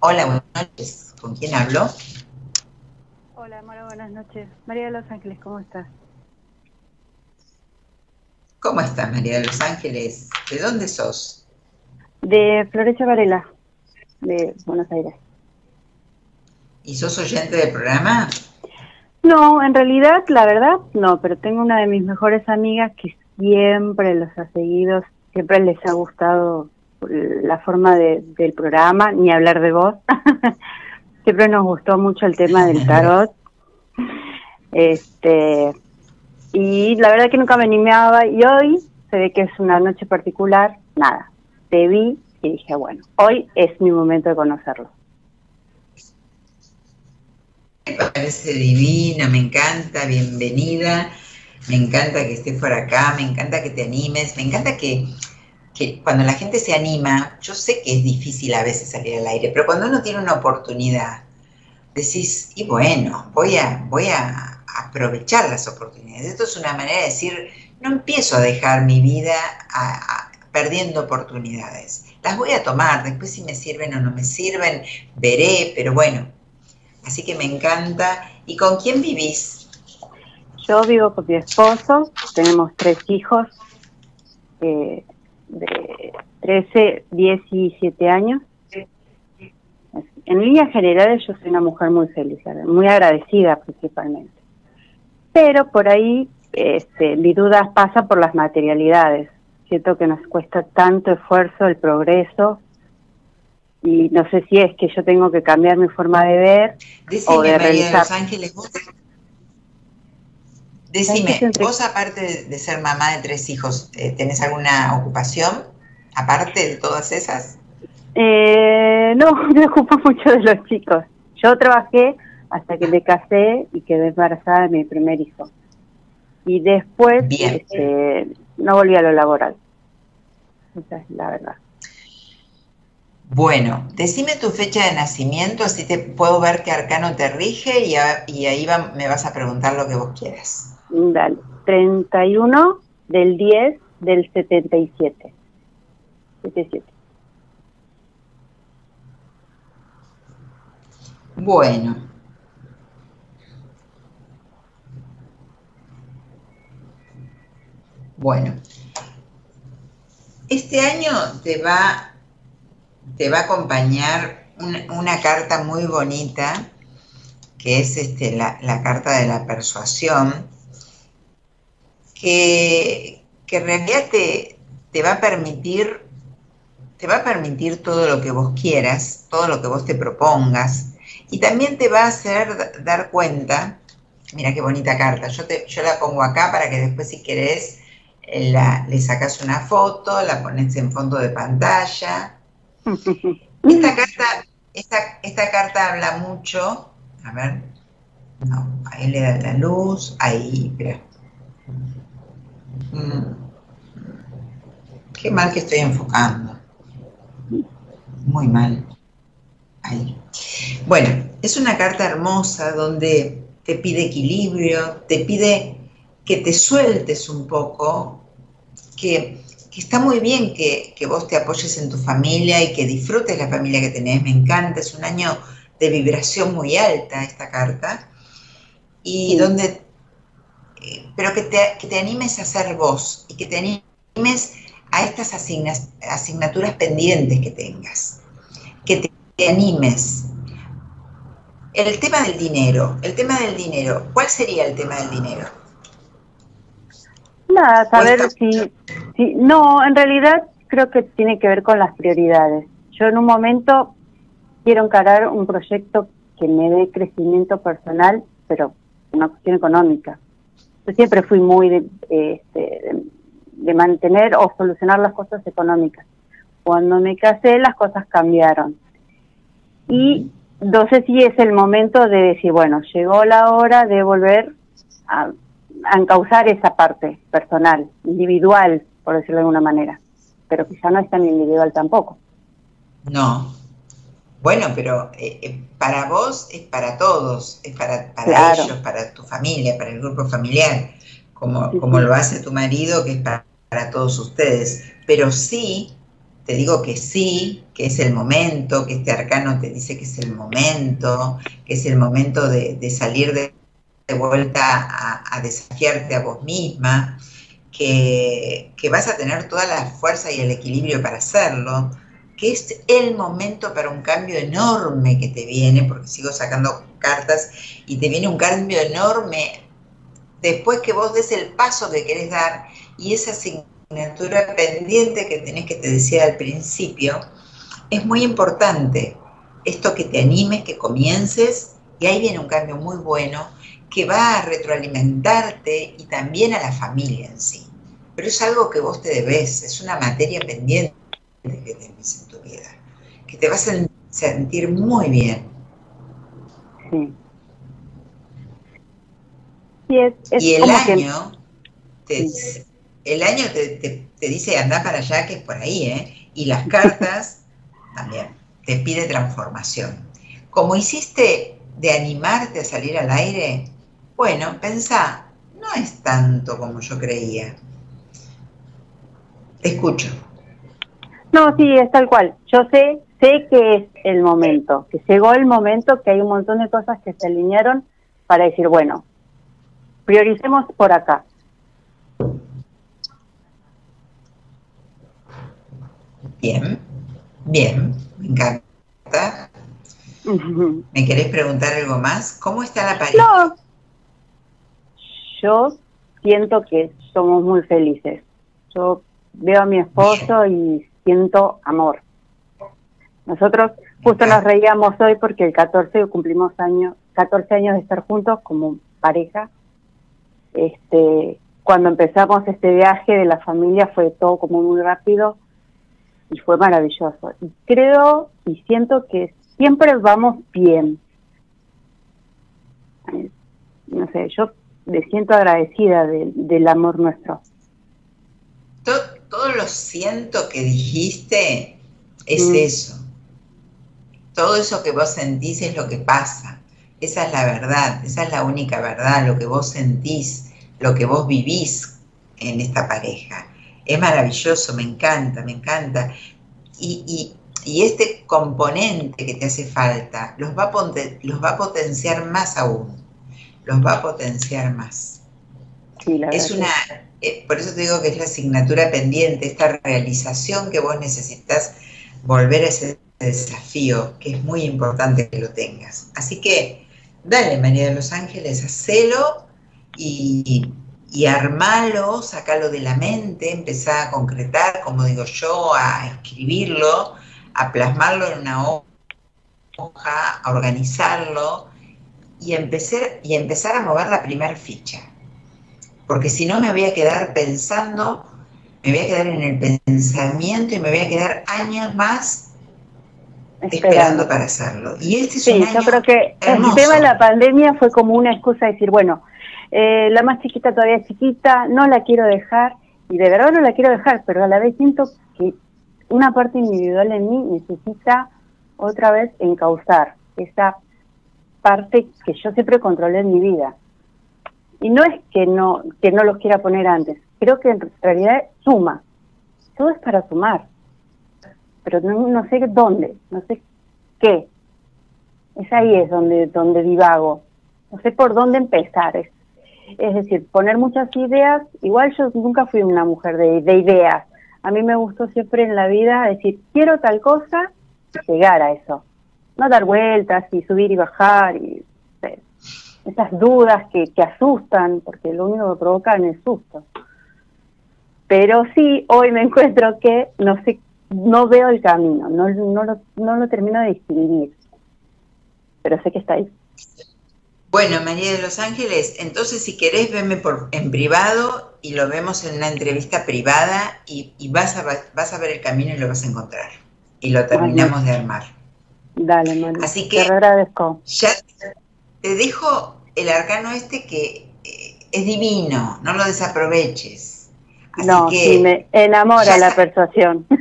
Hola, buenas noches. ¿Con quién hablo? Hola, Mara, buenas noches. María de Los Ángeles, ¿cómo estás? ¿Cómo estás, María de Los Ángeles? ¿De dónde sos? De Florencia Varela, de Buenos Aires. ¿Y sos oyente del programa? No, en realidad, la verdad, no, pero tengo una de mis mejores amigas que siempre los ha seguido, siempre les ha gustado la forma de, del programa, ni hablar de vos. siempre nos gustó mucho el tema del tarot. Este, y la verdad que nunca me animaba y hoy se ve que es una noche particular, nada, te vi y dije, bueno, hoy es mi momento de conocerlo. Me parece divina, me encanta, bienvenida, me encanta que estés por acá, me encanta que te animes, me encanta que, cuando la gente se anima, yo sé que es difícil a veces salir al aire, pero cuando uno tiene una oportunidad, decís, y bueno, voy a, voy a aprovechar las oportunidades. Esto es una manera de decir, no empiezo a dejar mi vida perdiendo oportunidades. Las voy a tomar, después si me sirven o no me sirven, veré, pero bueno, Así que me encanta. ¿Y con quién vivís? Yo vivo con mi esposo, tenemos tres hijos eh, de 13, 10 y 7 años. En líneas generales yo soy una mujer muy feliz, muy agradecida principalmente. Pero por ahí este, mi duda pasa por las materialidades. Siento que nos cuesta tanto esfuerzo el progreso y no sé si es que yo tengo que cambiar mi forma de ver o de María de Los Ángeles, vos, decime, vos aparte de ser mamá de tres hijos, eh, ¿tenés alguna ocupación aparte de todas esas? Eh, no, me ocupo mucho de los chicos. Yo trabajé hasta que me casé y quedé embarazada de mi primer hijo. Y después este, no volví a lo laboral. Esa es la verdad. Bueno, decime tu fecha de nacimiento, así te puedo ver qué arcano te rige y, ahí me vas a preguntar lo que vos quieras. Dale, 31 del 10 del 77. 77. Bueno. Bueno. Este año te va te va a acompañar una, carta muy bonita, que es este, la, carta de la persuasión, que, que en realidad te, te va a permitir te va a permitir todo lo que vos quieras, todo lo que vos te propongas, y también te va a hacer dar cuenta, mira qué bonita carta, yo, te, yo la pongo acá para que después si querés eh, la, le sacas una foto, la pones en fondo de pantalla, esta carta, esta, esta carta habla mucho, a ver, no, ahí le da la luz, ahí, espera. Mm. Qué mal que estoy enfocando. Muy mal. Ahí. Bueno, es una carta hermosa donde te pide equilibrio, te pide que te sueltes un poco, que está muy bien que, vos te apoyes en tu familia y que disfrutes la familia que tenés, me encanta, es un año de vibración muy alta esta carta, y donde, pero que te, animes a ser vos y que te animes a estas asignaturas pendientes que tengas, que te, te animes. El tema del dinero, el tema del dinero, ¿cuál sería el tema del dinero? Nada, saber si, si... No, en realidad creo que tiene que ver con las prioridades. Yo en un momento quiero encarar un proyecto que me dé crecimiento personal, pero una cuestión económica. Yo siempre fui muy de, este, de, mantener o solucionar las cosas económicas. Cuando me casé las cosas cambiaron. Y no sé si es el momento de decir, bueno, llegó la hora de volver a a encauzar esa parte personal, individual, por decirlo de alguna manera, pero quizá no es tan individual tampoco. No. Bueno, pero eh, eh, para vos es para todos, es para, para ellos, para tu familia, para el grupo familiar, como, como lo hace tu marido, que es para, para todos ustedes. Pero sí, te digo que sí, que es el momento, que este arcano te dice que es el momento, que es el momento de, salir de, vuelta a, desafiarte a vos misma, que, que vas a tener toda la fuerza y el equilibrio para hacerlo, que es el momento para un cambio enorme que te viene, porque sigo sacando cartas y te viene un cambio enorme después que vos des el paso que querés dar y esa asignatura pendiente que tenés que te decía al principio, es muy importante. Esto que te animes, que comiences, y ahí viene un cambio muy bueno que va a retroalimentarte y también a la familia en sí. Pero es algo que vos te debes, es una materia pendiente que tenés en tu vida, que te vas a sentir muy bien. Sí. y el año, te, el año te, dice anda para allá, que es por ahí, ¿eh? Y las cartas también te pide transformación. Como hiciste de animarte a salir al aire, bueno, pensá, no es tanto como yo creía. Te escucho. No, sí, es tal cual. Yo sé, sé que es el momento, que llegó el momento, que hay un montón de cosas que se alinearon para decir, bueno, prioricemos por acá. Bien, bien, me encanta. ¿Me querés preguntar algo más? ¿Cómo está la pareja? No. Yo siento que somos muy felices. Yo veo a mi esposo y siento amor. Nosotros justo nos reíamos hoy porque el 14 cumplimos años, 14 años de estar juntos como pareja. Este, cuando empezamos este viaje de la familia fue todo como muy rápido y fue maravilloso. Y creo y siento que siempre vamos bien. No sé, yo me siento agradecida del amor nuestro todo lo siento que dijiste es mm. eso. Todo eso que vos sentís es lo que pasa. Esa es la verdad, esa es la única verdad, lo que vos sentís, lo que vos vivís en esta pareja. Es maravilloso, me encanta, me encanta. Y, este componente que te hace falta los va, a los va a potenciar más aún, los va a potenciar más. Es una, eh, por eso te digo que es la asignatura pendiente, esta realización que vos necesitas volver a ese desafío, que es muy importante que lo tengas. Así que, dale, María de los Ángeles, hacelo y, y armalo, sacalo de la mente, empezá a concretar, como digo yo, a escribirlo, a plasmarlo en una hoja, a organizarlo y empezar, y empezar a mover la primera ficha porque si no me voy a quedar pensando, me voy a quedar en el pensamiento y me voy a quedar años más esperando, para hacerlo. Y este es sí, yo creo que el tema de la pandemia fue como una excusa de decir, bueno, eh, la más chiquita todavía es chiquita, no la quiero dejar, y de verdad no la quiero dejar, pero a la vez siento que una parte individual en mí necesita otra vez encauzar esa parte que yo siempre controlé en mi vida. Y no es que no, que no los quiera poner antes, creo que en realidad suma. Todo es para sumar. Pero no, sé dónde, no sé qué. Es ahí es donde, donde divago. No sé por dónde empezar. Es, es decir, poner muchas ideas. Igual yo nunca fui una mujer de, de ideas. A mí me gustó siempre en la vida decir, quiero tal cosa, llegar a eso. No dar vueltas y subir y bajar y esas dudas que, que asustan, porque lo único que provocan es susto. Pero sí, hoy me encuentro que no sé, no veo el camino, no, no, lo, no lo termino de distinguir, pero sé que está ahí. Bueno, María de los Ángeles, entonces si querés, venme por, en privado y lo vemos en una entrevista privada y, vas, a, vas a ver el camino y lo vas a encontrar. Y lo terminamos de armar. Dale, María. Así que te agradezco. Ya te dejo el arcano este que eh, es divino, no lo desaproveches. no, que me enamora la persuasión.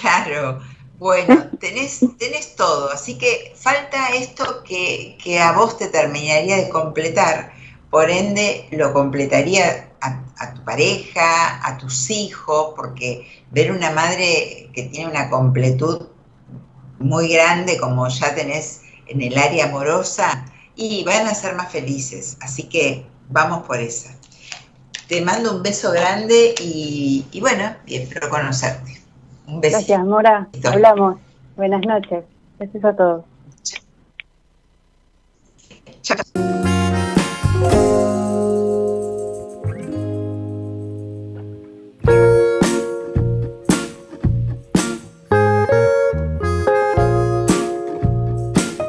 Claro, bueno, tenés, tenés todo, así que falta esto que, que a vos te terminaría de completar, por ende lo completaría a, tu pareja, a tus hijos, porque ver una madre que tiene una completud muy grande como ya tenés en el área amorosa, y van a ser más felices. Así que vamos por esa. Te mando un beso grande y, bueno, y espero conocerte. Un beso. Gracias, Mora. Hablamos. Buenas noches. Gracias a todos. Chao.